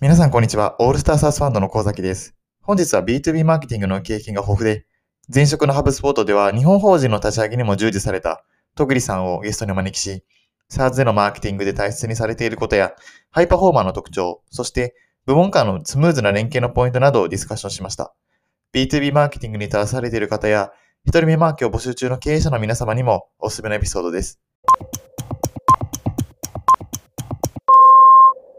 皆さん、こんにちは。オールスターサースファンドの神崎です。本日は B2B マーケティングの経験が豊富で、前職のハブスポートでは日本法人の立ち上げにも従事された戸栗さんをゲストにお招きし、SARS でのマーケティングで大切にされていることや、ハイパフォーマーの特徴、そして部門間のスムーズな連携のポイントなどをディスカッションしました。B2B マーケティングに携わされている方や、一人目マーケを募集中の経営者の皆様にもおすすめのエピソードです。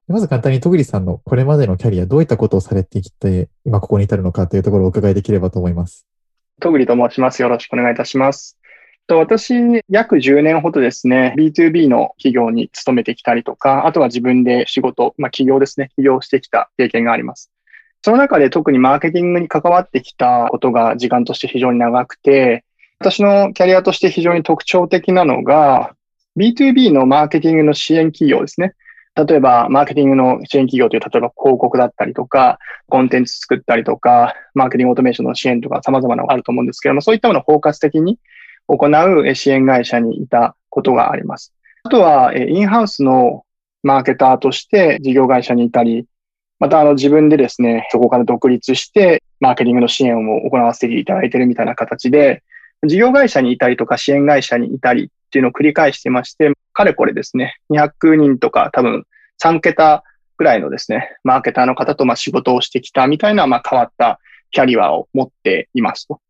まず簡単に戸栗さんのこれまでのキャリア、どういったことをされてきて、今ここに至るのかというところをお伺いできればと思います。戸栗と申します。よろしくお願いいたします。私、約10年ほどですね、B2B の企業に勤めてきたりとか、あとは自分で仕事、まあ企業ですね、起業してきた経験があります。その中で特にマーケティングに関わってきたことが時間として非常に長くて、私のキャリアとして非常に特徴的なのが、B2B のマーケティングの支援企業ですね。例えば、マーケティングの支援企業という、例えば広告だったりとか、コンテンツ作ったりとか、マーケティングオートメーションの支援とか様々なのがあると思うんですけども、そういったものを包括的に行う支援会社にいたことがあります。あとは、インハウスのマーケターとして事業会社にいたり、またあの自分でですね、そこから独立してマーケティングの支援を行わせていただいているみたいな形で、事業会社にいたりとか支援会社にいたりっていうのを繰り返してまして、かれこれですね、200人とか多分3桁ぐらいのですね、マーケターの方とま仕事をしてきたみたいなまあ変わったキャリアを持っていますと。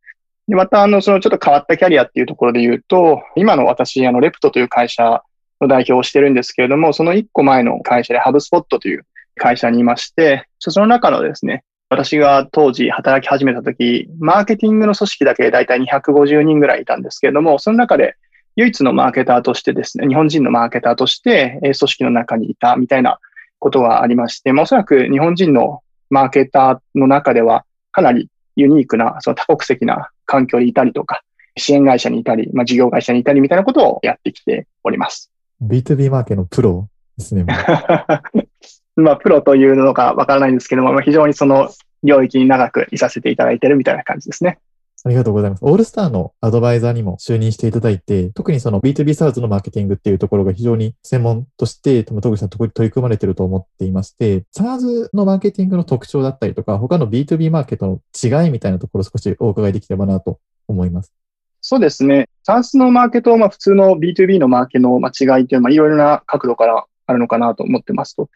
で、またあの、そのちょっと変わったキャリアっていうところで言うと、今の私、あの、レプトという会社の代表をしてるんですけれども、その1個前の会社でハブスポットという会社にいまして、その中のですね、私が当時働き始めた時、マーケティングの組織だけでだいたい250人ぐらいいたんですけれども、その中で唯一のマーケターとしてですね、日本人のマーケターとして組織の中にいたみたいなことがありまして、まあ、おそらく日本人のマーケターの中ではかなりユニークな、その多国籍な環境にいたりとか、支援会社にいたり、まあ、事業会社にいたりみたいなことをやってきております。B2B マーケのプロですね。まあ、プロというのかわからないんですけども、まあ、非常にその領域に長くいさせていただいているみたいな感じですね。ありがとうございます。オールスターのアドバイザーにも就任していただいて、特にその B2B サーズのマーケティングっていうところが非常に専門として、多分戸口さん取り組まれてると思っていまして、SARS のマーケティングの特徴だったりとか、他の B2B マーケットの違いみたいなところを少しお伺いできればなと思います。そうですね。SARS のマーケと、まあ、普通の B2B のマーケの違いっていうのは、いろいろな角度からあるのかなと思ってますと。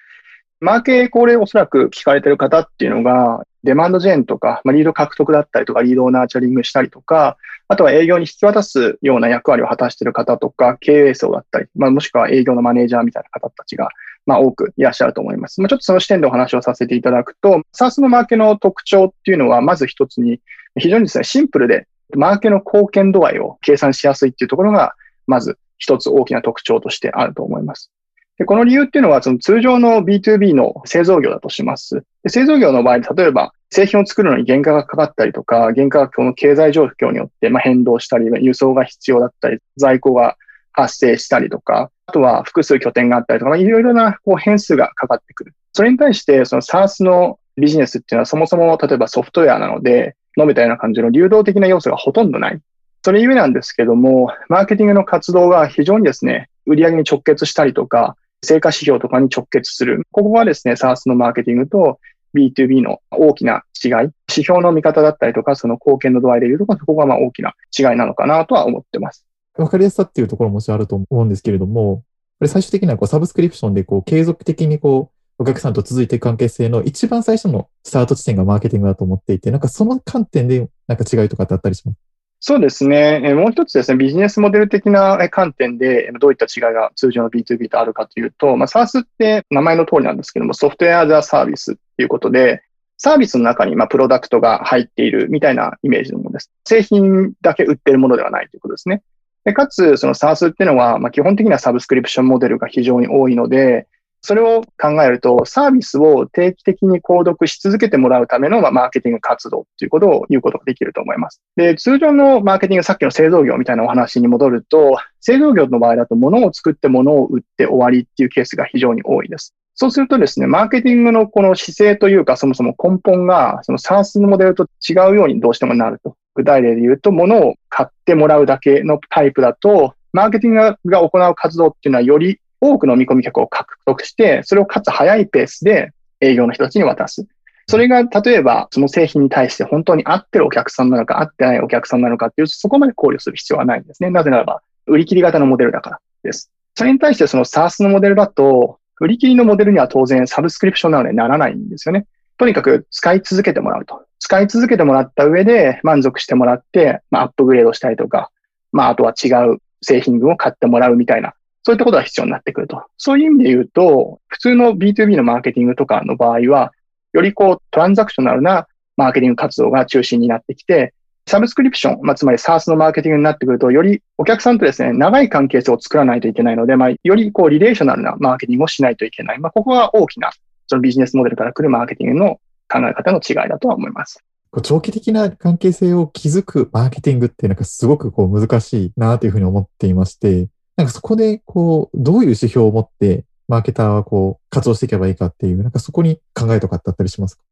マーケー、これおそらく聞かれてる方っていうのが、デマンドジェーンとか、まあ、リード獲得だったりとか、リードをナーチャリングしたりとか、あとは営業に引き渡すような役割を果たしている方とか、経営層だったり、まあ、もしくは営業のマネージャーみたいな方たちが、まあ、多くいらっしゃると思います。まあ、ちょっとその視点でお話をさせていただくと、SARS のマーケの特徴っていうのは、まず一つに、非常にですね、シンプルで、マーケの貢献度合いを計算しやすいっていうところが、まず一つ大きな特徴としてあると思います。でこの理由っていうのは、その通常の B2B の製造業だとします。製造業の場合、例えば製品を作るのに原価がかかったりとか、原価がこの経済状況によってまあ変動したり、輸送が必要だったり、在庫が発生したりとか、あとは複数拠点があったりとか、いろいろなこう変数がかかってくる。それに対して、その SARS のビジネスっていうのはそもそも例えばソフトウェアなので、述べたような感じの流動的な要素がほとんどない。それゆえなんですけども、マーケティングの活動が非常にですね、売り上げに直結したりとか、成果指標とかに直結する。ここがですね、SARS のマーケティングと B2B の大きな違い。指標の見方だったりとか、その貢献の度合いでいうと、そこがまあ大きな違いなのかなとは思ってます。わかりやすさっていうところももちろんあると思うんですけれども、これ最終的にはこうサブスクリプションでこう継続的にこうお客さんと続いていく関係性の一番最初のスタート地点がマーケティングだと思っていて、なんかその観点でなんか違いとかってあったりします？そうですね。もう一つですね、ビジネスモデル的な観点でどういった違いが通常の B2B とあるかというと、まあ、SARS って名前の通りなんですけども、ソフトウェアザサービスっていうことで、サービスの中にまあプロダクトが入っているみたいなイメージのものです。製品だけ売ってるものではないということですね。でかつ、その SARS っていうのは、まあ、基本的にはサブスクリプションモデルが非常に多いので、それを考えると、サービスを定期的に購読し続けてもらうための、まあ、マーケティング活動っていうことを言うことができると思います。で、通常のマーケティング、さっきの製造業みたいなお話に戻ると、製造業の場合だと物を作って物を売って終わりっていうケースが非常に多いです。そうするとですね、マーケティングのこの姿勢というか、そもそも根本が、その SARS のモデルと違うようにどうしてもなると。具体例で言うと、物を買ってもらうだけのタイプだと、マーケティングが行う活動っていうのはより多くの見込み客を獲得して、それをかつ早いペースで営業の人たちに渡す。それが、例えば、その製品に対して本当に合ってるお客さんなのか、合ってないお客さんなのかっていう、そこまで考慮する必要はないんですね。なぜならば、売り切り型のモデルだからです。それに対してその SARS のモデルだと、売り切りのモデルには当然サブスクリプションなのでならないんですよね。とにかく使い続けてもらうと。使い続けてもらった上で満足してもらって、まあ、アップグレードしたりとか、まあ、あとは違う製品群を買ってもらうみたいな、そういったことが必要になってくると。そういう意味で言うと、普通の B2B のマーケティングとかの場合は、よりこう、トランザクショナルなマーケティング活動が中心になってきて、サブスクリプション、まあ、つまり SARS のマーケティングになってくると、よりお客さんとですね、長い関係性を作らないといけないので、まあ、よりこう、リレーショナルなマーケティングをしないといけない。まあ、ここが大きな、そのビジネスモデルから来るマーケティングの考え方の違いだとは思います。長期的な関係性を築くマーケティングってなんかすごくこう難しいなというふうに思っていまして、なんかそこでこう、どういう指標を持ってマーケターはこう活動していけばいいかっていう、なんかそこに考えとかってあったりしますか？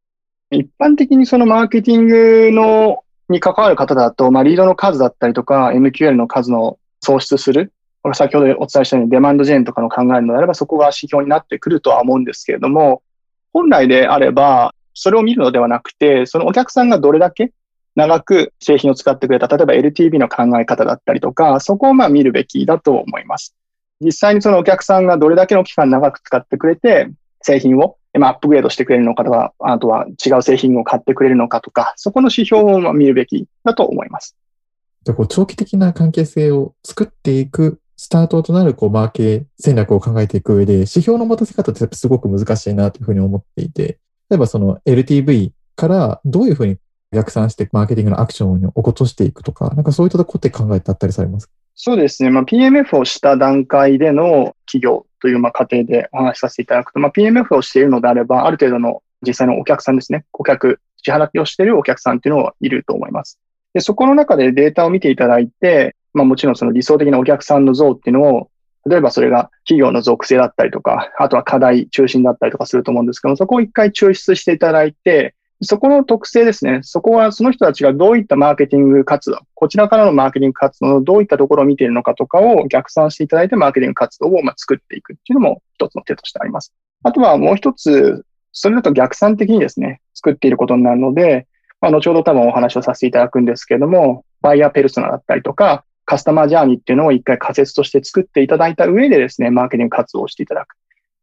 一般的にそのマーケティングのに関わる方だと、まあ、リードの数だったりとか、MQL の数の創出する。これ先ほどお伝えしたようにデマンドジェーンとかの考えるのであれば、そこが指標になってくるとは思うんですけれども、本来であれば、それを見るのではなくて、そのお客さんがどれだけ長く製品を使ってくれた、例えば LTV の考え方だったりとか、そこをまあ見るべきだと思います。実際にそのお客さんがどれだけの期間長く使ってくれて、製品をアップグレードしてくれるのかとか、あとは違う製品を買ってくれるのかとか、そこの指標を見るべきだと思います。じゃこう長期的な関係性を作っていくスタートとなるこうマーケ戦略を考えていく上で、指標の持たせ方ってすごく難しいなというふうに思っていて、例えばその LTV からどういうふうに逆算してマーケティングのアクションを起こしていくとか、なんかそういったこって考えてあったりされます？そうですね。まあ、PMF をした段階での企業というまあ過程でお話しさせていただくと、まあ、PMF をしているのであれば、ある程度の実際のお客さんですね。顧客、支払いをしているお客さんっていうのはいると思います。で、そこの中でデータを見ていただいて、まあもちろんその理想的なお客さんの像っていうのを、例えばそれが企業の属性だったりとか、あとは課題中心だったりとかすると思うんですけども、そこを一回抽出していただいて、そこの特性ですね。そこはその人たちがどういったマーケティング活動、こちらからのマーケティング活動のどういったところを見ているのかとかを逆算していただいてマーケティング活動をま作っていくっていうのも一つの手としてあります。あとはもう一つ、それだと逆算的にですね、作っていることになるので、まあ、後ほど多分お話をさせていただくんですけれども、バイヤーペルソナだったりとか、カスタマージャーニーっていうのを一回仮説として作っていただいた上でですね、マーケティング活動をしていただく。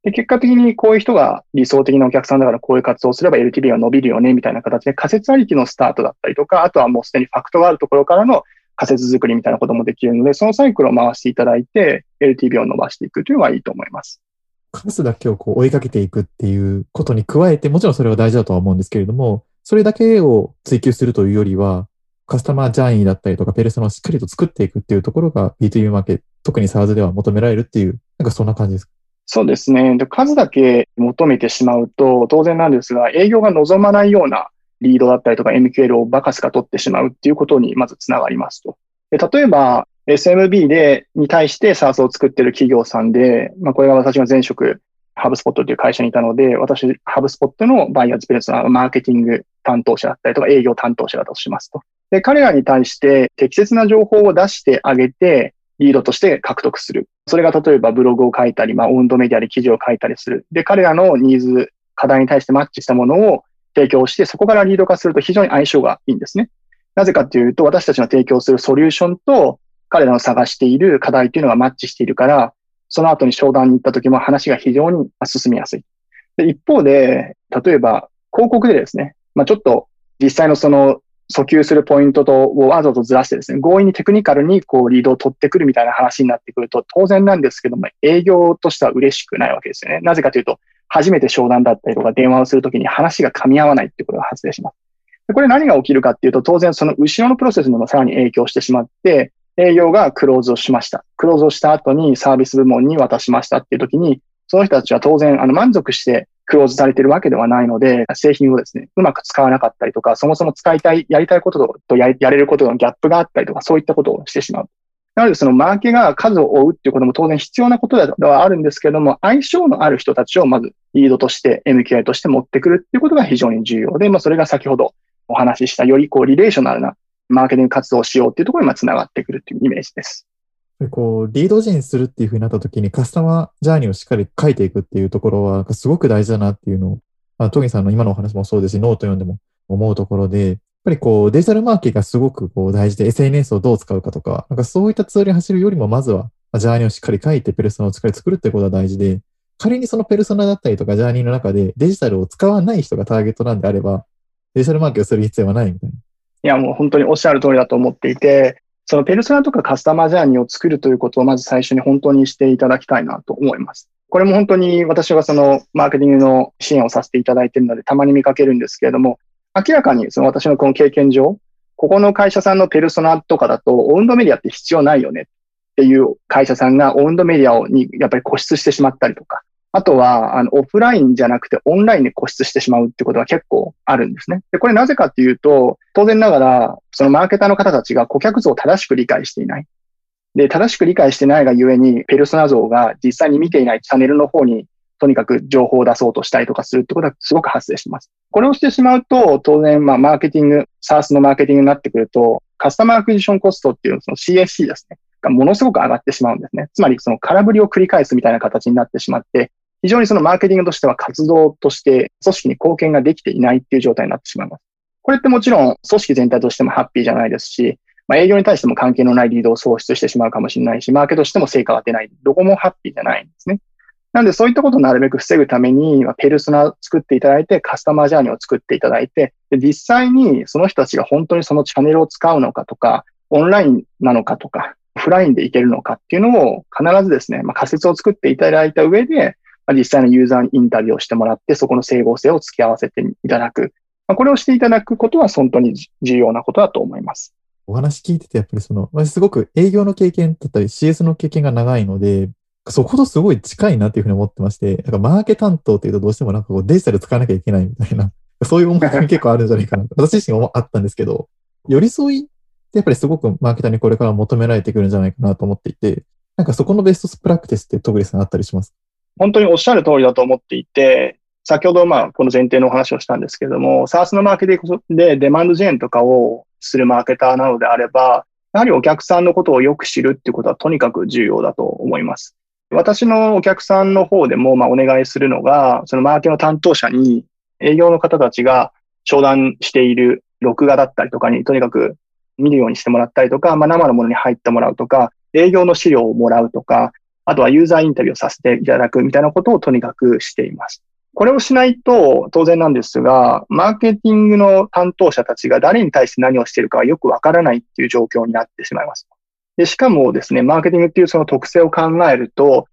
で、結果的にこういう人が理想的なお客さんだからこういう活動をすれば LTV が伸びるよね、みたいな形で仮説ありきのスタートだったりとか、あとはもうすでにファクトがあるところからの仮説作りみたいなこともできるので、そのサイクルを回していただいて、LTV を伸ばしていくというのはいいと思います。数だけをこう追いかけていくっていうことに加えて、もちろんそれは大事だとは思うんですけれども、それだけを追求するというよりは、カスタマージャーニーだったりとか、ペルソナをしっかりと作っていくっていうところが B2B マーケット、特に SARS では求められるっていう、なんかそんな感じですか？そうですね。数だけ求めてしまうと、当然なんですが、営業が望まないようなリードだったりとか MQL をバカスカ取ってしまうっていうことにまずつながりますと。で例えば、SMB で、に対して SARS を作ってる企業さんで、まあ、これが私が前職、ハブスポットという会社にいたので、私、ハブスポットのバイヤーズペルソナ、マーケティング担当者だったりとか営業担当者だとしますと。で、彼らに対して適切な情報を出してあげて、リードとして獲得する。それが例えばブログを書いたり、まあ、オンドメディアで記事を書いたりする。で、彼らのニーズ、課題に対してマッチしたものを提供して、そこからリード化すると非常に相性がいいんですね。なぜかというと、私たちの提供するソリューションと彼らの探している課題というのがマッチしているから、その後に商談に行った時も話が非常に進みやすい。で一方で、例えば広告でですね、まあ、ちょっと実際のその訴求するポイントとをわざとずらしてですね、強引にテクニカルにこうリードを取ってくるみたいな話になってくると当然なんですけども、営業としては嬉しくないわけですよね。なぜかというと、初めて商談だったりとか電話をするときに話が噛み合わないってことが発生します。これ何が起きるかっていうと、当然その後ろのプロセスにもさらに影響してしまって、営業がクローズをしました。クローズをした後にサービス部門に渡しましたっていうときに、その人たちは当然あの満足してクローズされているわけではないので、製品をですね、うまく使わなかったりとか、そもそも使いたい、やりたいこととやれることのギャップがあったりとか、そういったことをしてしまう。なので、そのマーケが数を追うっていうことも当然必要なことではあるんですけども、相性のある人たちをまずリードとして MQL として持ってくるっていうことが非常に重要で、まあ、それが先ほどお話ししたよりこう relational なマーケティング活動をしようっていうところにつながってくるっていうイメージです。こう、 lead gen するっていうふうになった時にカスタマージャーニーをしっかり書いていくっていうところは、すごく大事だなっていうのをまあ、戸栗さんの今のお話もそうですし、ノート読んでも思うところで、やっぱりこうデジタルマーケがすごくこう大事で SNS をどう使うかとか、なんかそういったツールに走るよりもまずはジャーニーをしっかり書いてペルソナをしっかり作るってことが大事で、仮にそのペルソナだったりとかジャーニーの中でデジタルを使わない人がターゲットなんであれば、デジタルマーケをする必要はないみたいな。いや、もう本当におっしゃる通りだと思っていて、そのペルソナとかカスタマージャーニーを作るということをまず最初に本当にしていただきたいなと思います。これも本当に私はそのマーケティングの支援をさせていただいているのでたまに見かけるんですけれども、明らかにその私のこの経験上、ここの会社さんのペルソナとかだとオウンドメディアって必要ないよねっていう会社さんがオウンドメディアにやっぱり固執してしまったりとか、あとは、あの、オフラインじゃなくてオンラインで固執してしまうってことが結構あるんですね。で、これなぜかっていうと、当然ながら、そのマーケターの方たちが顧客像を正しく理解していない。で、正しく理解してないがゆえに、ペルソナ像が実際に見ていないチャンネルの方に、とにかく情報を出そうとしたりとかするってことはすごく発生してます。これをしてしまうと、当然、まあ、マーケティング、サースのマーケティングになってくると、カスタマーアクジションコストっていうその CSC ですね。がものすごく上がってしまうんですね。つまり、その空振りを繰り返すみたいな形になってしまって、非常にそのマーケティングとしては活動として組織に貢献ができていないっていう状態になってしまいます。これってもちろん組織全体としてもハッピーじゃないですし、まあ、営業に対しても関係のないリードを創出してしまうかもしれないし、マーケとしても成果が出ない。どこもハッピーじゃないんですね。なんでそういったことをなるべく防ぐために、ペルソナを作っていただいて、カスタマージャーニーを作っていただいて、で実際にその人たちが本当にそのチャンネルを使うのかとか、オンラインなのかとか、オフラインでいけるのかっていうのを必ずですね、まあ、仮説を作っていただいた上で、まあ実際のユーザーにインタビューをしてもらって、そこの整合性を付き合わせていただく。まあ、これをしていただくことは本当に重要なことだと思います。お話聞いてて、やっぱりその、私すごく営業の経験だったり CS の経験が長いので、そことすごい近いなっていうふうに思ってまして、なんかマーケ担当っていうとどうしてもなんかこうデジタル使わなきゃいけないみたいな、そういう思いが結構あるんじゃないかな。私自身もあったんですけど、寄り添いってやっぱりすごくマーケターにこれから求められてくるんじゃないかなと思っていて、なんかそこのベストスプラクティスってトグリさんあったりします？本当におっしゃる通りだと思っていて、先ほどまあこの前提のお話をしたんですけれども、SARS のマーケティングでデマンドジェーンとかをするマーケターなのであれば、やはりお客さんのことをよく知るっていうことはとにかく重要だと思います。私のお客さんの方でもまあお願いするのが、そのマーケの担当者に営業の方たちが商談している録画だったりとかにとにかく見るようにしてもらったりとか、まあ、生のものに入ってもらうとか、営業の資料をもらうとか、あとはユーザーインタビューをさせていただくみたいなことをとにかくしています。これをしないと当然なんですが、マーケティングの担当者たちが誰に対して何をしているかはよくわからないっていう状況になってしまいます。で、しかもですね、マーケティングっていうその特性を考えると、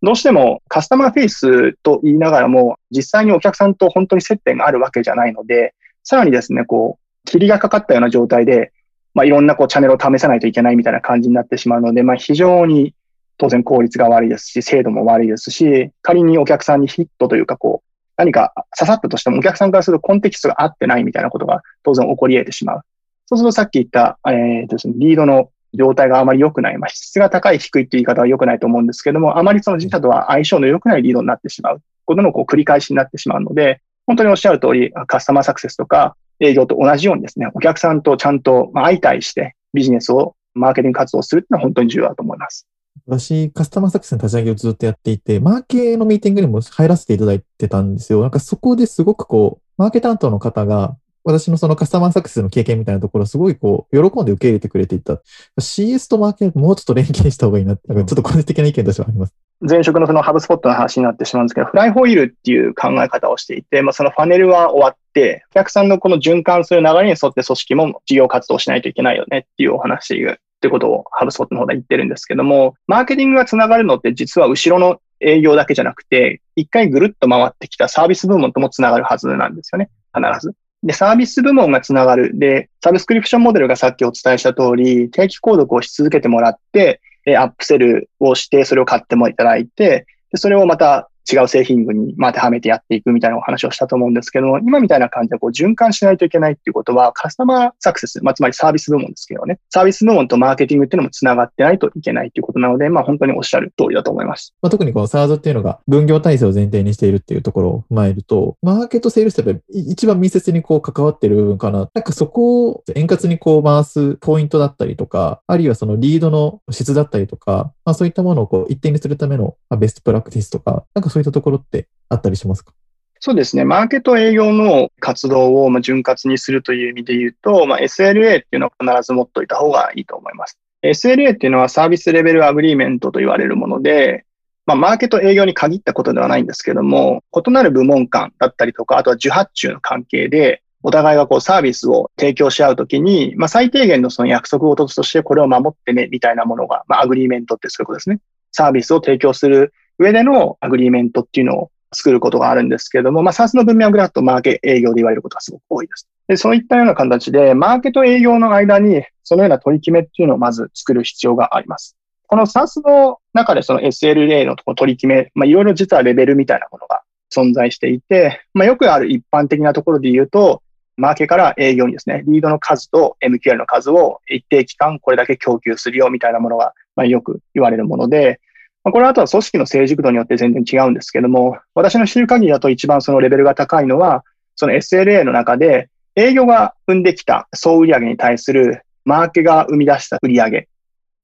どうしてもカスタマーフェイスと言いながらも、実際にお客さんと本当に接点があるわけじゃないので、さらにですね、こう、霧がかかったような状態で、まあ、いろんなこうチャンネルを試さないといけないみたいな感じになってしまうので、まあ、非常に当然効率が悪いですし、精度も悪いですし、仮にお客さんにヒットというか、こう、何か刺さったとしてもお客さんからするとコンテキストが合ってないみたいなことが当然起こり得てしまう。そうするとさっき言った、えーとですね、リードの状態があまり良くない。まあ、質が高い、低いっていう言い方は良くないと思うんですけども、あまりその自社とは相性の良くないリードになってしまうことのこう繰り返しになってしまうので、本当におっしゃる通り、カスタマーサクセスとか営業と同じようにですね、お客さんとちゃんと相対してビジネスをマーケティング活動するっていうのは本当に重要だと思います。私、カスタマーサクセスの立ち上げをずっとやっていて、マーケのミーティングにも入らせていただいてたんですよ。なんかそこですごくこう、マーケ担当の方が、私のそのカスタマーサクセスの経験みたいなところ、すごいこう、喜んで受け入れてくれていた。CS とマーケもうちょっと連携した方がいいなって、なんかちょっと個人的な意見としてはあります。前職のそのハブスポットの話になってしまうんですけど、フライホイールっていう考え方をしていて、まあ、そのファネルは終わって、お客さんのこの循環する流れに沿って組織も事業活動しないといけないよねっていうお話ってことをハブスポットの方で言ってるんですけども、マーケティングがつながるのって実は後ろの営業だけじゃなくて、一回ぐるっと回ってきたサービス部門ともつながるはずなんですよね。必ず。で、サービス部門がつながる。で、サブスクリプションモデルがさっきお伝えした通り、定期購読をし続けてもらって、アップセルをして、それを買ってもいただいて、でそれをまた違う製品群に当てはめてやっていくみたいなお話をしたと思うんですけども、今みたいな感じでこう循環しないといけないっていうことは、カスタマーサクセス、まあ、つまりサービス部門ですけどね、サービス部門とマーケティングっていうのも繋がってないといけないっていうことなので、まあ本当におっしゃる通りだと思います。まあ、特にこの SARS っていうのが分業体制を前提にしているっていうところを踏まえると、マーケットセールスって一番密接にこう関わってる部分かな。なんかそこを円滑にこう回すポイントだったりとか、あるいはそのリードの質だったりとか、まあそういったものをこう一定にするためのベストプラクティスとか、なんかそうういったところってあったりしますか？そうですね。マーケと営業の活動を潤滑にするという意味で言うと、まあ、SLA っていうのは必ず持っておいた方がいいと思います。SLA っていうのは service level agreement と言われるもので、まあ、マーケと営業に限ったことではないんですけども、異なる部門間だったりとか、あとは受発注の関係で、お互いがこうサービスを提供し合うときに、まあ、最低限のその約束事としてこれを守ってね、みたいなものが、まあ、 agreement ってそういうことですね。サービスを提供する上での agreement っていうのを作ることがあるんですけれども、まあ、 SaaS の文脈であとマーケ営業で言われることがすごく多いです。で、そういったような形で、マーケと営業の間に、そのような取り決めっていうのをまず作る必要があります。この SaaS の中でその SLA の取り決め、まあ、いろいろ実はレベルみたいなものが存在していて、まあ、よくある一般的なところで言うと、マーケから営業にですね、リードの数と MQL の数を一定期間これだけ供給するよみたいなものが、まあ、よく言われるもので、これはあとは組織の成熟度によって全然違うんですけども、私の知る限りだと一番そのレベルが高いのは、その SLA の中で営業が生んできた総売上に対するマーケが生み出した売上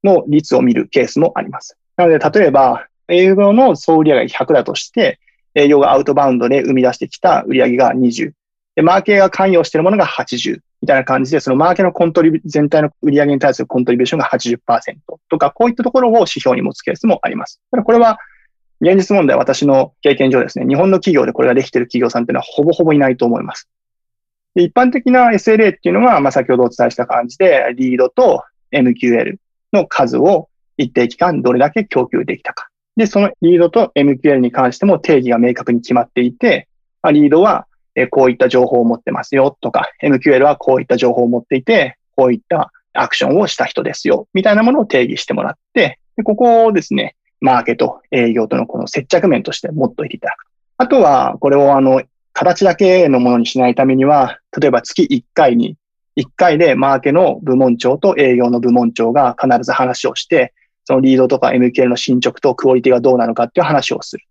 の率を見るケースもあります。なので、例えば、営業の総売上が100だとして、営業がアウトバウンドで生み出してきた売上が20。で、マーケが関与しているものが80。みたいな感じで、そのマーケのコントリビ、全体の売り上げに対するコントリビューションが80%とか、こういったところを指標に持つケースもあります。ただこれは、現実問題、私の経験上ですね、日本の企業でこれができている企業さんっていうのはほぼほぼいないと思います。で一般的な SLA っていうのは、まあ、先ほどお伝えした感じで、リードと MQL の数を一定期間どれだけ供給できたか。で、そのリードと MQL に関しても定義が明確に決まっていて、まあ、リードはこういった情報を持ってますよとか、MQL はこういった情報を持っていて、こういったアクションをした人ですよ、みたいなものを定義してもらって、でここをですね、マーケと営業とのこの接着面として持っといていただく。あとは、これをあの、形だけのものにしないためには、例えば月1回に、1回でマーケの部門長と営業の部門長が必ず話をして、そのリードとか MQL の進捗とクオリティがどうなのかっていう話をする。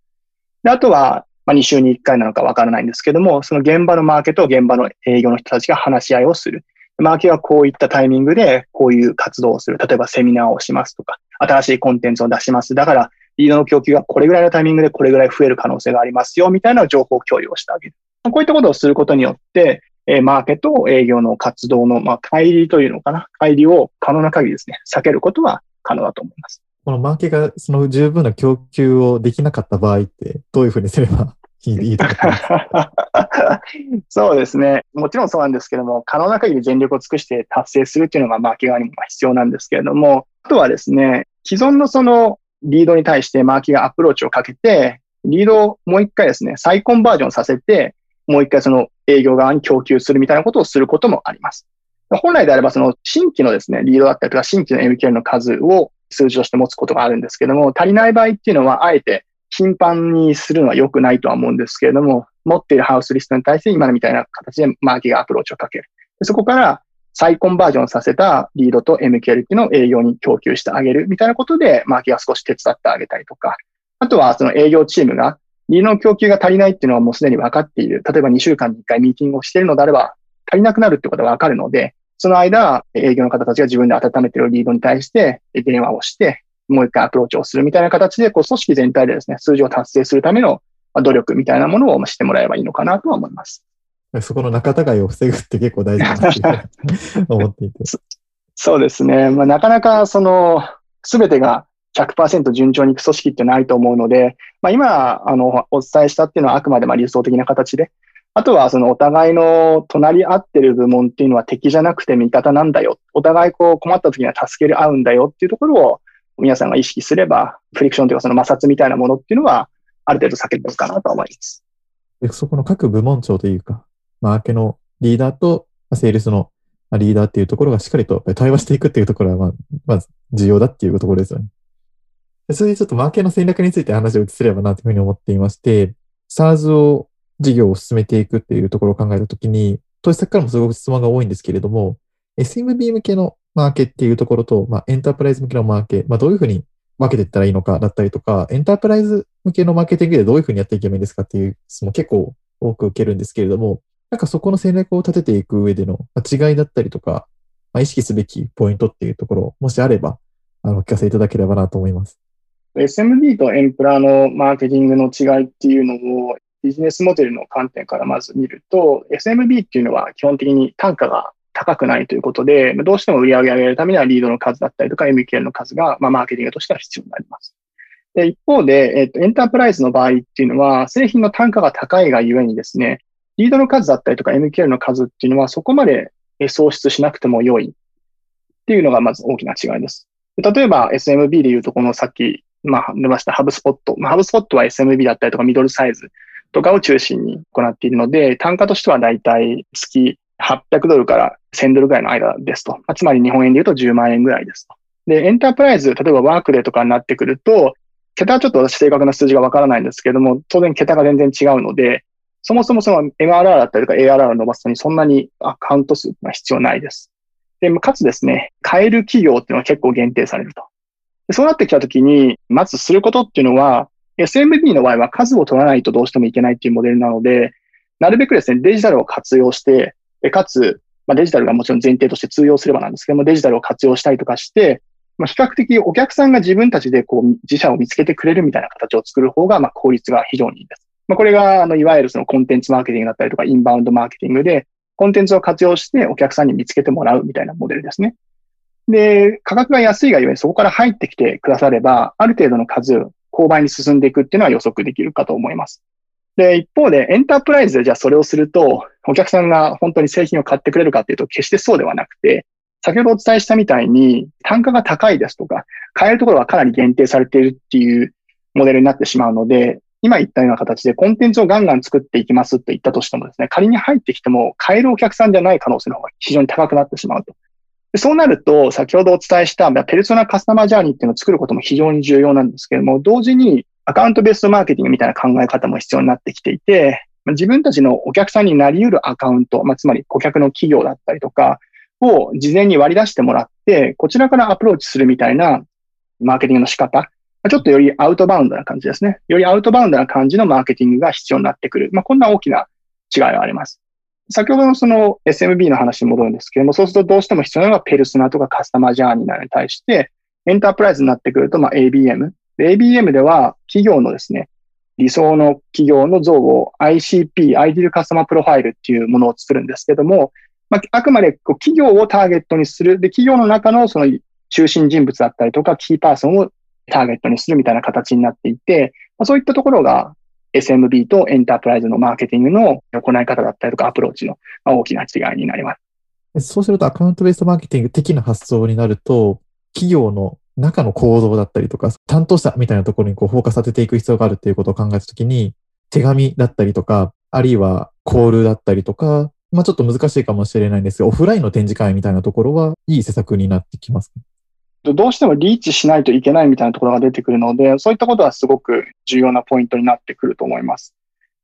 であとは、まあ、2週に1回なのかわからないんですけども、その現場のマーケと現場の営業の人たちが話し合いをする。マーケはこういったタイミングでこういう活動をする。例えばセミナーをしますとか、新しいコンテンツを出します。だから、リードの供給がこれぐらいのタイミングでこれぐらい増える可能性がありますよ、みたいな情報共有をしてあげる。こういったことをすることによって、えマーケと営業の活動の、まあ、乖離というのかな？乖離を可能な限りですね、避けることは可能だと思います。このマーケがその十分な供給をできなかった場合って、どういうふうにすれば いいとか？そうですね。もちろんそうなんですけども、可能な限り全力を尽くして達成するっていうのがマーケ側にも必要なんですけれども、あとはですね、既存のそのリードに対してマーケがアプローチをかけて、リードをもう一回ですね、再コンバージョンさせて、もう一回その営業側に供給するみたいなことをすることもあります。本来であればその新規のですね、リードだったりとか新規の MQL の数を数字として持つことがあるんですけども、足りない場合っていうのは、あえて頻繁にするのは良くないとは思うんですけれども、持っているハウスリストに対して今のみたいな形でマーケがアプローチをかける。でそこから再コンバージョンさせたリードと MQL っていうのを営業に供給してあげるみたいなことで、マーケが少し手伝ってあげたりとか、あとはその営業チームがリードの供給が足りないっていうのはもうすでに分かっている。例えば2週間に1回ミーティングをしているのであれば、足りなくなるってことが分かるので、その間、営業の方たちが自分で温めているリードに対して電話をして、もう一回アプローチをするみたいな形で、こう組織全体でですね、数字を達成するための努力みたいなものをしてもらえばいいのかなとは思います。そこの仲違いを防ぐって結構大事だなと 思っていて。そうですね。まあ、なかなかその、すべてが100%順調にいく組織ってないと思うので、まあ、今、あの、お伝えしたっていうのはあくまでま理想的な形で、あとはそのお互いの隣り合ってる部門っていうのは敵じゃなくて味方なんだよ。お互いこう困った時には助ける合うんだよっていうところを皆さんが意識すれば、フリクションというかその摩擦みたいなものっていうのは、ある程度避けるかなと思います。そこの各部門長というか、マーケのリーダーとセールスのリーダーっていうところがしっかりと対話していくっていうところは、まあ、まず重要だっていうところですよね。それでちょっとマーケの戦略について話を移せればなというふうに思っていまして、SARS を事業を進めていくっていうところを考えたときに、投資先からもすごく質問が多いんですけれども、SMB 向けのマーケっていうところと、まあ、エンタープライズ向けのマーケ、まあ、どういうふうに分けていったらいいのかだったりとか、エンタープライズ向けのマーケティングでどういうふうにやっていけばいいんですかっていう質問結構多く受けるんですけれども、なんかそこの戦略を立てていく上での違いだったりとか、まあ、意識すべきポイントっていうところ、もしあれば、あの、お聞かせいただければなと思います。SMB とエンプラのマーケティングの違いっていうのをビジネスモデルの観点からまず見ると、SMB っていうのは基本的に単価が高くないということで、どうしても売り上げ上げるためにはリードの数だったりとか MQL の数が、まあ、マーケティングとしては必要になります。で、一方で、えっ、と、エンタープライズの場合っていうのは、製品の単価が高いがゆえにですね、リードの数だったりとか MQL の数っていうのはそこまで創出しなくても良いっていうのがまず大きな違いです。例えば SMB で言うと、このさっき、まあ、出ましたハブスポット。まあ、ハブスポットは SMB だったりとかミドルサイズとかを中心に行っているので、単価としてはだいたい月800ドルから1000ドルぐらいの間ですと。ま、つまり日本円で言うと10万円ぐらいですと。で、エンタープライズ、例えばワークデーとかになってくると、桁はちょっと私正確な数字がわからないんですけども、当然桁が全然違うので、そもそもその MRR だったりとか ARR を伸ばすのにそんなにアカウント数が必要ないです。で、かつですね、買える企業っていうのは結構限定されると。そうなってきたときに、まずすることっていうのは、SMB の場合は数を取らないとどうしてもいけないっていうモデルなので、なるべくですね、デジタルを活用して、かつ、まあ、デジタルがもちろん前提として通用すればなんですけども、デジタルを活用したりとかして、まあ、比較的お客さんが自分たちでこう自社を見つけてくれるみたいな形を作る方が、まあ、効率が非常にいいです。まあ、これが、あの、いわゆるそのコンテンツマーケティングだったりとか、インバウンドマーケティングで、コンテンツを活用してお客さんに見つけてもらうみたいなモデルですね。で、価格が安いがゆえにそこから入ってきてくだされば、ある程度の数、購買に進んでいくっていうのは予測できるかと思います。で、一方でエンタープライズでじゃあそれをすると、お客さんが本当に製品を買ってくれるかっていうと、決してそうではなくて、先ほどお伝えしたみたいに、単価が高いですとか、買えるところはかなり限定されているっていうモデルになってしまうので、今言ったような形でコンテンツをガンガン作っていきますって言ったとしてもですね、仮に入ってきても買えるお客さんじゃない可能性の方が非常に高くなってしまうと。そうなると、先ほどお伝えしたペルソナカスタマージャーニーっていうのを作ることも非常に重要なんですけれども、同時にアカウントベーストマーケティングみたいな考え方も必要になってきていて、自分たちのお客さんになり得るアカウント、まあ、つまり顧客の企業だったりとかを事前に割り出してもらって、こちらからアプローチするみたいなマーケティングの仕方、ちょっとよりアウトバウンドな感じですね。よりアウトバウンドな感じのマーケティングが必要になってくる。まあ、こんな大きな違いはあります。先ほどのその SMB の話に戻るんですけども、そうするとどうしても必要なのがペルソナとかカスタマージャーニーなのに対して、エンタープライズになってくると、まあ、ABM。ABM では企業のですね、理想の企業の像を ICP、アイディルカスタマープロファイルっていうものを作るんですけども、まあ、あくまでこう企業をターゲットにする。で、企業の中のその中心人物だったりとか、キーパーソンをターゲットにするみたいな形になっていて、まあ、そういったところが SMB とエンタープライズのマーケティングの行い方だったりとかアプローチの大きな違いになります。そうするとアカウントベースマーケティング的な発想になると、企業の中の行動だったりとか、担当者みたいなところにこうフォーカスさせていく必要があるっていうことを考えたときに、手紙だったりとか、あるいはコールだったりとか、まあちょっと難しいかもしれないんですが、オフラインの展示会みたいなところはいい施策になってきます、どうしてもリーチしないといけないみたいなところが出てくるので、そういったことはすごく重要なポイントになってくると思います。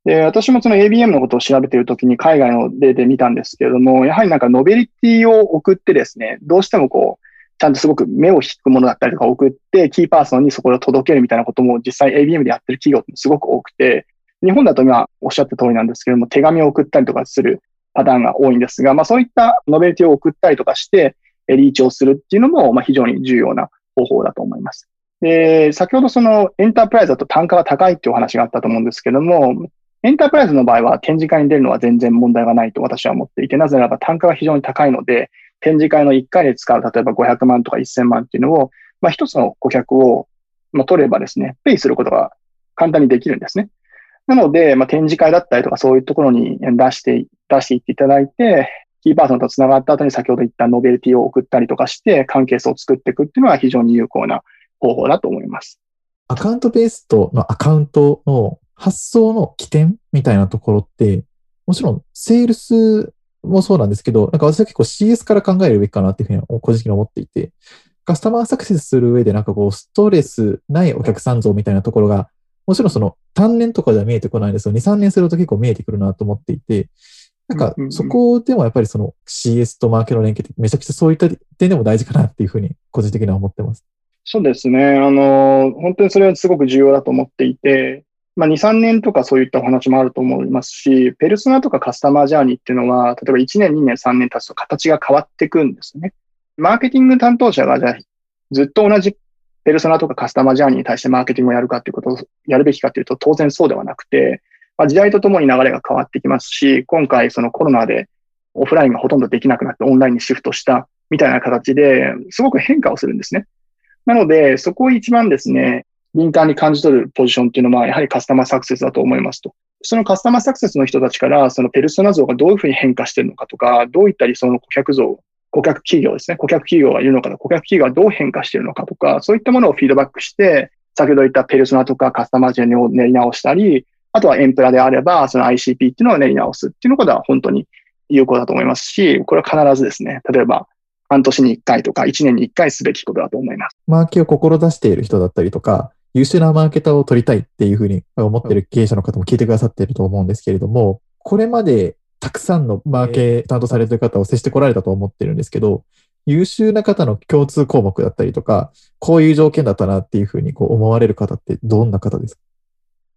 で、私もその ABM のことを調べているときに海外の例で見たんですけれども、やはりなんかノベリティを送ってですね、どうしてもこう、ちゃんとすごく目を引くものだったりとか送って、キーパーソンにそこを届けるみたいなことも実際 ABM でやってる企業ってすごく多くて、日本だと今おっしゃった通りなんですけれども、手紙を送ったりとかするパターンが多いんですが、まあそういったノベリティを送ったりとかして、リーチをするっていうのも、まあ非常に重要な方法だと思います。で、先ほどそのエンタープライズだと単価が高いっていうお話があったと思うんですけども、エンタープライズの場合は展示会に出るのは全然問題がないと私は思っていて、なぜならば単価が非常に高いので、展示会の1回で使う、例えば500万とか1000万っていうのを、まあ一つの顧客を、まあ、取ればですね、ペイすることが簡単にできるんですね。なので、まあ、展示会だったりとかそういうところに出して、出していっていただいて、キーパーソンと繋がった後に先ほど言ったノベルティを送ったりとかして、関係性を作っていくっていうのは非常に有効な方法だと思います。アカウントベーストのアカウントの発想の起点みたいなところって、もちろんセールスもそうなんですけど、なんか私は結構 CS から考えるべきかなっていうふうに個人的に思っていて、カスタマーサクセスする上でなんかこうストレスないお客さん像みたいなところが、もちろんその単年とかでは見えてこないんですよ。2、3年すると結構見えてくるなと思っていて、なんか、そこでもやっぱりその CS とマーケの連携ってめちゃくちゃそういった点でも大事かなっていうふうに個人的には思ってます。そうですね。あの、本当にそれはすごく重要だと思っていて、まあ、2、3年とかそういったお話もあると思いますし、ペルソナとかカスタマージャーニーっていうのは、例えば1年、2年、3年経つと形が変わっていくんですね。マーケティング担当者がじゃあずっと同じペルソナとかカスタマージャーニーに対してマーケティングをやるかっていうことをやるべきかっていうと当然そうではなくて、まあ、時代とともに流れが変わってきますし、今回そのコロナでオフラインがほとんどできなくなってオンラインにシフトしたみたいな形ですごく変化をするんですね。なので、そこを一番ですね、敏感に感じ取るポジションっていうのは、やはりカスタマーサクセスだと思いますと。そのカスタマーサクセスの人たちから、そのペルソナ像がどういうふうに変化してるのかとか、どういったりその顧客像、顧客企業ですね、顧客企業がいるのかと、顧客企業がどう変化してるのかとか、そういったものをフィードバックして、先ほど言ったペルソナとかカスタマージェネを練り直したり、あとはエンプラであれば、その ICP っていうのを練り直すっていうのことは本当に有効だと思いますし、これは必ずですね、例えば半年に1回とか1年に1回すべきことだと思います。マーケを志している人だったりとか、優秀なマーケターを取りたいっていうふうに思っている経営者の方も聞いてくださっていると思うんですけれども、これまでたくさんのマーケ担当されている方を接してこられたと思ってるんですけど、優秀な方の共通項目だったりとか、こういう条件だったなっていうふうにこう思われる方ってどんな方ですか？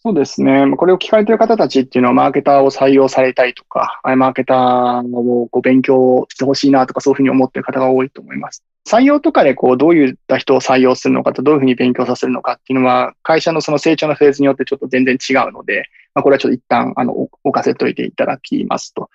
そうですね。これを聞かれている方たちっていうのは、マーケターを採用されたいとか、マーケターをこう勉強してほしいなとか、そういうふうに思っている方が多いと思います。採用とかでこう、どういった人を採用するのかと、どういうふうに勉強させるのかっていうのは、会社のその成長のフェーズによってちょっと全然違うので、まあ、これはちょっと一旦、あの、置かせておいていただきますと。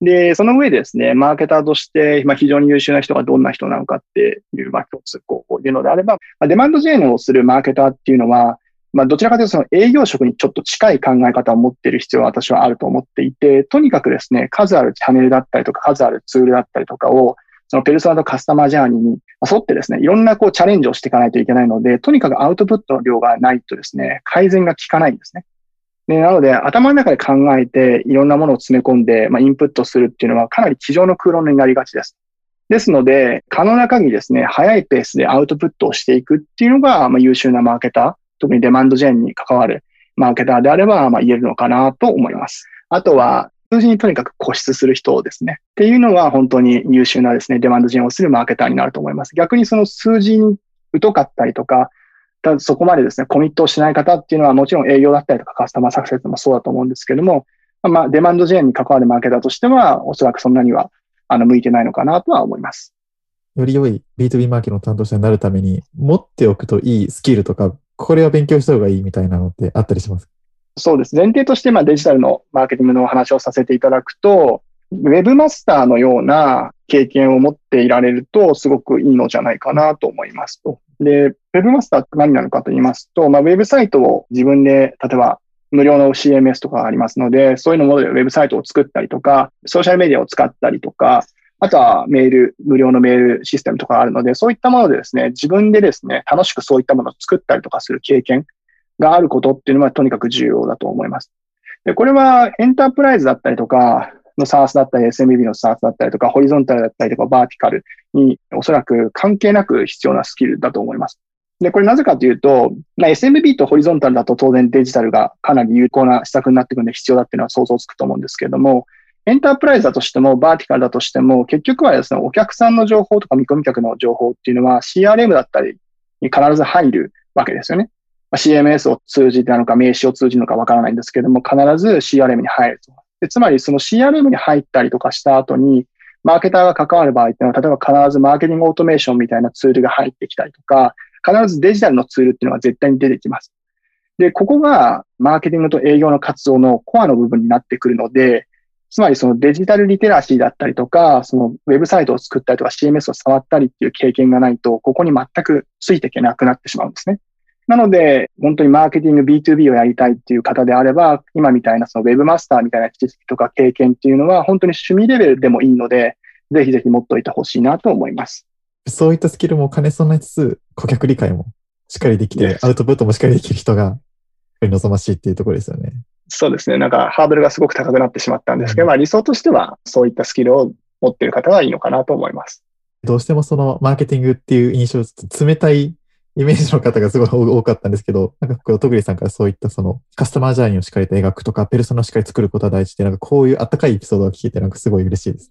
で、その上でですね、マーケターとして、まあ、非常に優秀な人がどんな人なのかっていう、まあ、共通項を言うのであれば、まあ、デマンドジェーンをするマーケターっていうのは、まあ、どちらかというとその営業職にちょっと近い考え方を持っている必要は私はあると思っていて、とにかくですね、数あるチャンネルだったりとか、数あるツールだったりとかを、そのペルソナとカスタマージャーニーに沿ってですね、いろんなこうチャレンジをしていかないといけないので、とにかくアウトプットの量がないとですね、改善が効かないんですね。でなので、頭の中で考えていろんなものを詰め込んで、まあ、インプットするっていうのはかなり机上の空論になりがちです。ですので、可能な限りですね、早いペースでアウトプットをしていくっていうのが、まあ、優秀なマーケター特にデマンドジェーンに関わるマーケターであれば、まあ、言えるのかなと思います。あとは、数字にとにかく固執する人ですね。っていうのは本当に優秀なですね、デマンドジェーンをするマーケターになると思います。逆にその数字に疎かったりとか、ただそこまでですね、コミットをしない方っていうのはもちろん営業だったりとかカスタマーサクセスもそうだと思うんですけども、まあ、デマンドジェーンに関わるマーケターとしては、おそらくそんなには、あの、向いてないのかなとは思います。より良い B2B マーケの担当者になるために、持っておくといいスキルとかこれは勉強した方がいいみたいなのってあったりします？そうです。前提として、まあ、デジタルのマーケティングのお話をさせていただくと、ウェブマスターのような経験を持っていられると、すごくいいのじゃないかなと思いますと。で、ウェブマスターって何なのかと言いますと、まあ、ウェブサイトを自分で、例えば無料の CMS とかありますので、そういうのもでウェブサイトを作ったりとか、ソーシャルメディアを使ったりとか、あとはメール、無料のメールシステムとかあるので、そういったものでですね、自分でですね、楽しくそういったものを作ったりとかする経験があることっていうのはとにかく重要だと思います。で、これはエンタープライズだったりとか、の SARS だったり、SMB の SARS だったりとか、ホリゾンタルだったりとか、バーティカルにおそらく関係なく必要なスキルだと思います。で、これなぜかというと、まあ、SMB とホリゾンタルだと当然デジタルがかなり有効な施策になってくるんで必要だっていうのは想像つくと思うんですけれども、エンタープライズだとしても、バーティカルだとしても、結局はですね、お客さんの情報とか見込み客の情報っていうのは CRM だったりに必ず入るわけですよね。CMS を通じてなのか、名刺を通じるのかわからないんですけども、必ず CRM に入ると。でつまり、その CRM に入ったりとかした後に、マーケターが関わる場合っていうのは、例えば必ずマーケティングオートメーションみたいなツールが入ってきたりとか、必ずデジタルのツールっていうのが絶対に出てきます。で、ここがマーケティングと営業の活動のコアの部分になってくるので、つまりそのデジタルリテラシーだったりとか、そのウェブサイトを作ったりとか CMS を触ったりっていう経験がないと、ここに全くついていけなくなってしまうんですね。なので、本当にマーケティング B2B をやりたいっていう方であれば、今みたいなそのウェブマスターみたいな知識とか経験っていうのは、本当に趣味レベルでもいいので、ぜひぜひ持っておいてほしいなと思います。そういったスキルも兼ね備えつつ、顧客理解もしっかりできて、アウトプットもしっかりできる人が望ましいっていうところですよね。そうですね。なんかハードルがすごく高くなってしまったんですけど、うん、まあ理想としてはそういったスキルを持っている方がいいのかなと思います。どうしてもそのマーケティングっていう印象、冷たいイメージの方がすごい多かったんですけど、なんかこう、徳利さんからそういったそのカスタマージャーニーをしっかりと描くとか、ペルソナをしっかり作ることが大事で、なんかこういうあったかいエピソードを聞いて、なんかすごい嬉しいです。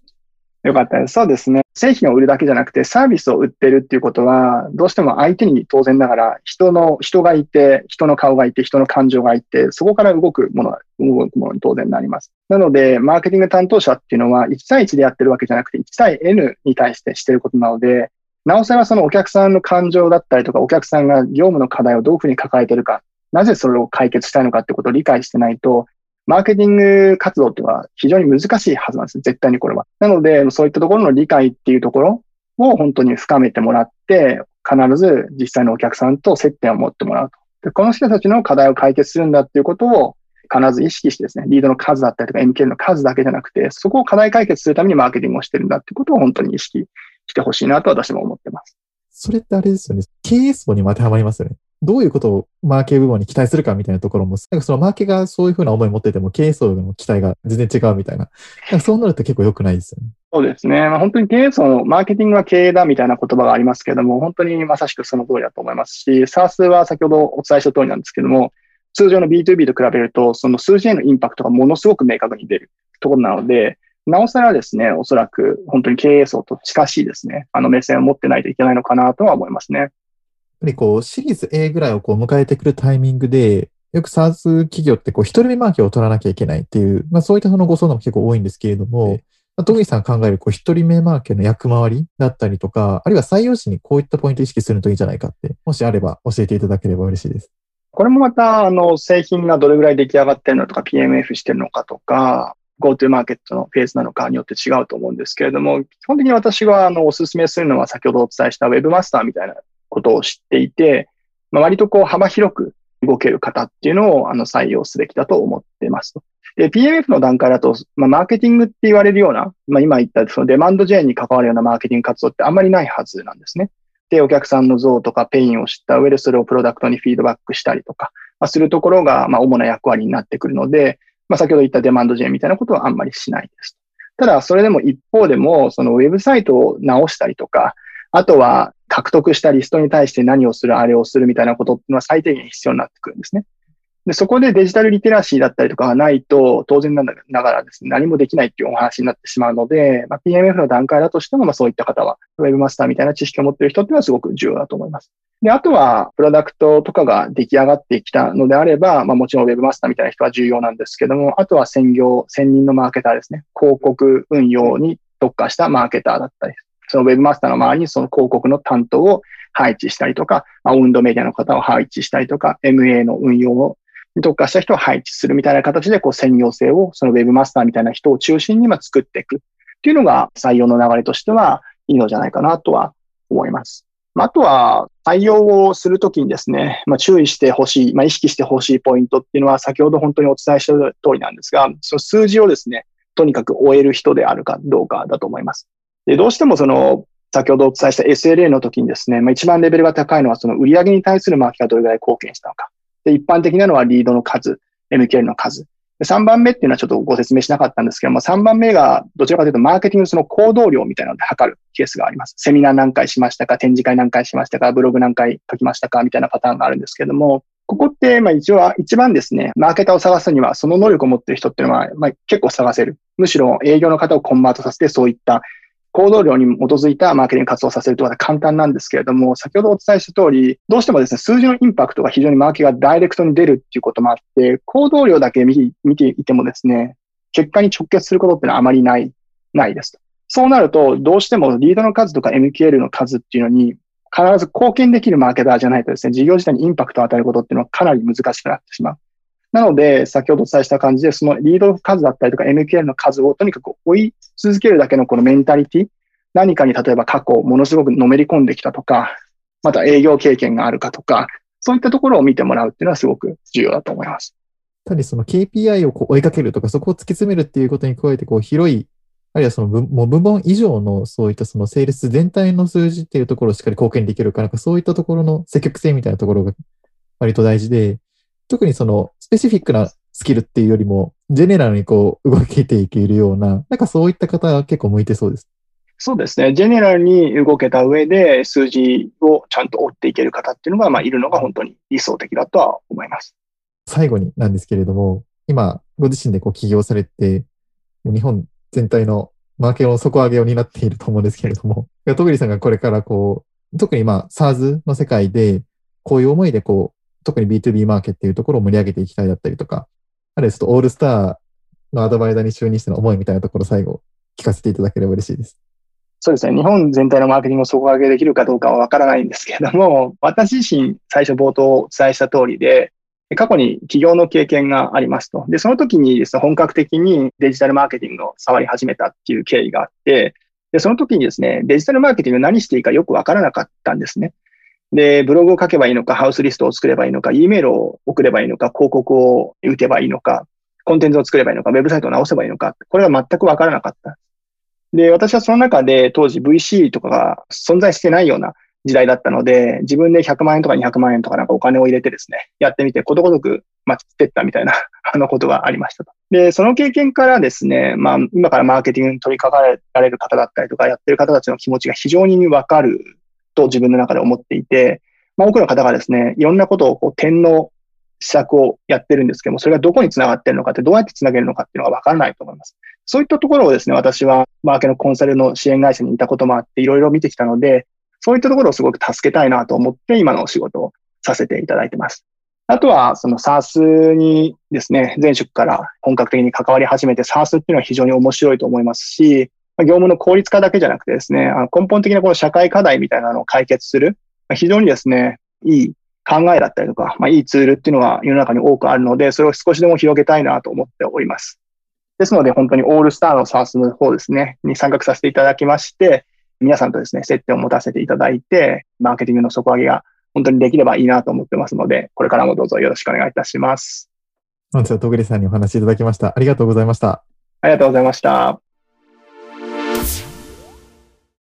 よかったです。そうですね。製品を売るだけじゃなくて、サービスを売ってるっていうことは、どうしても相手に当然ながら、人の、人がいて、人の顔がいて、人の感情がいて、そこから動くもの、動くものに当然なります。なので、マーケティング担当者っていうのは、1対1でやってるわけじゃなくて、1対 N に対してしてることなので、なおさらそのお客さんの感情だったりとか、お客さんが業務の課題をどういうふうに抱えてるか、なぜそれを解決したいのかってことを理解してないと、マーケティング活動っていうのは非常に難しいはずなんです。絶対にこれは。なので、そういったところの理解っていうところを本当に深めてもらって、必ず実際のお客さんと接点を持ってもらうと。でこの人たちの課題を解決するんだっていうことを必ず意識してですね、リードの数だったりとか MK の数だけじゃなくて、そこを課題解決するためにマーケティングをしてるんだっていうことを本当に意識してほしいなと私も思ってます。それってあれですよね。経営層にも当てはまりますよね。どういうことをマーケ部門に期待するかみたいなところも、なんかそのマーケがそういうふうな思いを持ってても、経営層の期待が全然違うみたいな。なそうなると結構良くないですよね。そうですね。まあ、本当に経営層のマーケティングは経営だみたいな言葉がありますけれども、本当にまさしくその通りだと思いますし、SARS は先ほどお伝えした通りなんですけども、通常の B2B と比べると、その数字へのインパクトがものすごく明確に出るところなので、なおさらですね、おそらく本当に経営層と近しいですね、あの目線を持ってないといけないのかなとは思いますね。ぱりこう、シリーズ A ぐらいをこう迎えてくるタイミングで、よく SARS 企業ってこう、一人目マーケを取らなきゃいけないっていう、まあそういったそのご相談も結構多いんですけれども、まあ、戸口さん考えるこう、一人目マーケの役回りだったりとか、あるいは採用時にこういったポイント意識するといいんじゃないかって、もしあれば教えていただければ嬉しいです。これもまた、あの、製品がどれぐらい出来上がってるのとか、PMF してるのかとか、GoTo マーケットのフェーズなのかによって違うと思うんですけれども、基本的に私があのお勧めするのは先ほどお伝えした Webmaster みたいなことを知っていて、まあ、割とこう幅広く動ける方っていうのをあの採用すべきだと思ってますと。で、PMF の段階だと、まあ、マーケティングって言われるような、まあ、今言ったその demand gen に関わるようなマーケティング活動ってあんまりないはずなんですね。で、お客さんの像とかペインを知った上でそれをプロダクトにフィードバックしたりとか、まあ、するところが、まあ、主な役割になってくるので、まあ、先ほど言った demand gen みたいなことはあんまりしないです。ただ、それでも一方でも、そのウェブサイトを直したりとか、あとは獲得したリストに対して何をする、あれをするみたいなことっていうのは最低限必要になってくるんですね。で、そこでデジタルリテラシーだったりとかがないと、当然ながらですね、何もできないっていうお話になってしまうので、まあ、PMF の段階だとしても、まあそういった方は、ウェブマスターみたいな知識を持っている人っていうのはすごく重要だと思います。で、あとは、プロダクトとかが出来上がってきたのであれば、まあもちろんウェブマスターみたいな人は重要なんですけども、あとは専業、専任のマーケターですね。広告運用に特化したマーケターだったり、そのウェブマスターの周りにその広告の担当を配置したりとか、まあ、ウンドメディアの方を配置したりとか、MA の運用を特化した人を配置するみたいな形で、こう、専業性を、そのウェブマスターみたいな人を中心にま作っていくっていうのが採用の流れとしてはいいのじゃないかなとは思います。あとは、採用をするときにですね、まあ、注意してほしい、まあ、意識してほしいポイントっていうのは、先ほど本当にお伝えした通りなんですが、その数字をですね、とにかく終える人であるかどうかだと思います。で、どうしてもその、先ほどお伝えした SLA の時にですね、まあ、一番レベルが高いのはその売上に対するマーケがどれぐらい貢献したのか。で、一般的なのはリードの数、MQL の数。3番目っていうのはちょっとご説明しなかったんですけども、3番目がどちらかというとマーケティングその行動量みたいなので測るケースがあります。セミナー何回しましたか、展示会何回しましたか、ブログ何回書きましたか、みたいなパターンがあるんですけども、ここって、まあ一応は一番ですね、マーケターを探すには、その能力を持っている人っていうのは、まあ結構探せる。むしろ営業の方をコンバートさせて、そういった行動量に基づいたマーケティング活動をさせるとは簡単なんですけれども、先ほどお伝えした通り、どうしてもですね、数字のインパクトが非常にマーケがダイレクトに出るっていうこともあって、行動量だけ見ていてもですね、結果に直結することってのはあまりない、ないですと。そうなると、どうしてもリードの数とか MQL の数っていうのに、必ず貢献できるマーケターじゃないとですね、事業自体にインパクトを与えることっていうのはかなり難しくなってしまう。なので、先ほどお伝えした感じで、そのリード数だったりとか MQL の数をとにかく追い続けるだけのこのメンタリティ、何かに例えば過去ものすごくのめり込んできたとか、また営業経験があるかとか、そういったところを見てもらうっていうのはすごく重要だと思います。ただその KPI をこう追いかけるとか、そこを突き詰めるっていうことに加えて、こう広い、あるいはその部もう部門以上のそういったそのセールス全体の数字っていうところをしっかり貢献できるか、なんかそういったところの積極性みたいなところが割と大事で、特にそのペシフィックなスキルっていうよりも、ジェネラルにこう動けていけるような、なんかそういった方は結構向いてそうです。そうですね。ジェネラルに動けた上で数字をちゃんと追っていける方っていうのが、まあ、いるのが本当に理想的だとは思います。最後になんですけれども、今、ご自身でこう起業されて、日本全体のマーケの底上げを担っていると思うんですけれども、戸栗さんがこれからこう、特にまあ SARS の世界で、こういう思いでこう、特に B2B マーケっていうところを盛り上げていきたいだったりとか、あるいはちょっとオールスターのアドバイザーに就任しての思いみたいなところ最後聞かせていただければ嬉しいです。そうですね。日本全体のマーケティングを底上げできるかどうかはわからないんですけれども、私自身最初冒頭お伝えした通りで、過去に起業の経験がありますと。で、その時にですね、本格的にデジタルマーケティングを触り始めたっていう経緯があって、で、その時にですね、デジタルマーケティング何していいかよくわからなかったんですね。で、ブログを書けばいいのか、ハウスリストを作ればいいのか、E メールを送ればいいのか、広告を打てばいいのか、コンテンツを作ればいいのか、ウェブサイトを直せばいいのか、これは全くわからなかった。で、私はその中で当時 VC とかが存在してないような時代だったので、自分で100万円とか200万円とかなんかお金を入れてですね、やってみてことごとくまあ、ってったみたいな あのことがありました。で、その経験からですね、まあ、今からマーケティングに取り掛かられる方だったりとか、やってる方たちの気持ちが非常にわかると自分の中で思っていて、まあ、多くの方がですね、いろんなことをこう点の施策をやってるんですけども、それがどこにつながってるのかって、どうやってつなげるのかっていうのがわからないと思います。そういったところをですね、私はマーケのコンサルの支援会社にいたこともあって、いろいろ見てきたので、そういったところをすごく助けたいなと思って、今のお仕事をさせていただいてます。あとは、その SARS にですね、前職から本格的に関わり始めて SARS っていうのは非常に面白いと思いますし、業務の効率化だけじゃなくてですね、根本的なこの社会課題みたいなのを解決する、非常にですね、いい考えだったりとか、まあ、いいツールっていうのが世の中に多くあるので、それを少しでも広げたいなと思っております。ですので、本当にオールスターの SARS の方ですね、に参画させていただきまして、皆さんとですね、接点を持たせていただいて、マーケティングの底上げが本当にできればいいなと思ってますので、これからもどうぞよろしくお願いいたします。本日は戸栗さんにお話しいただきました。ありがとうございました。ありがとうございました。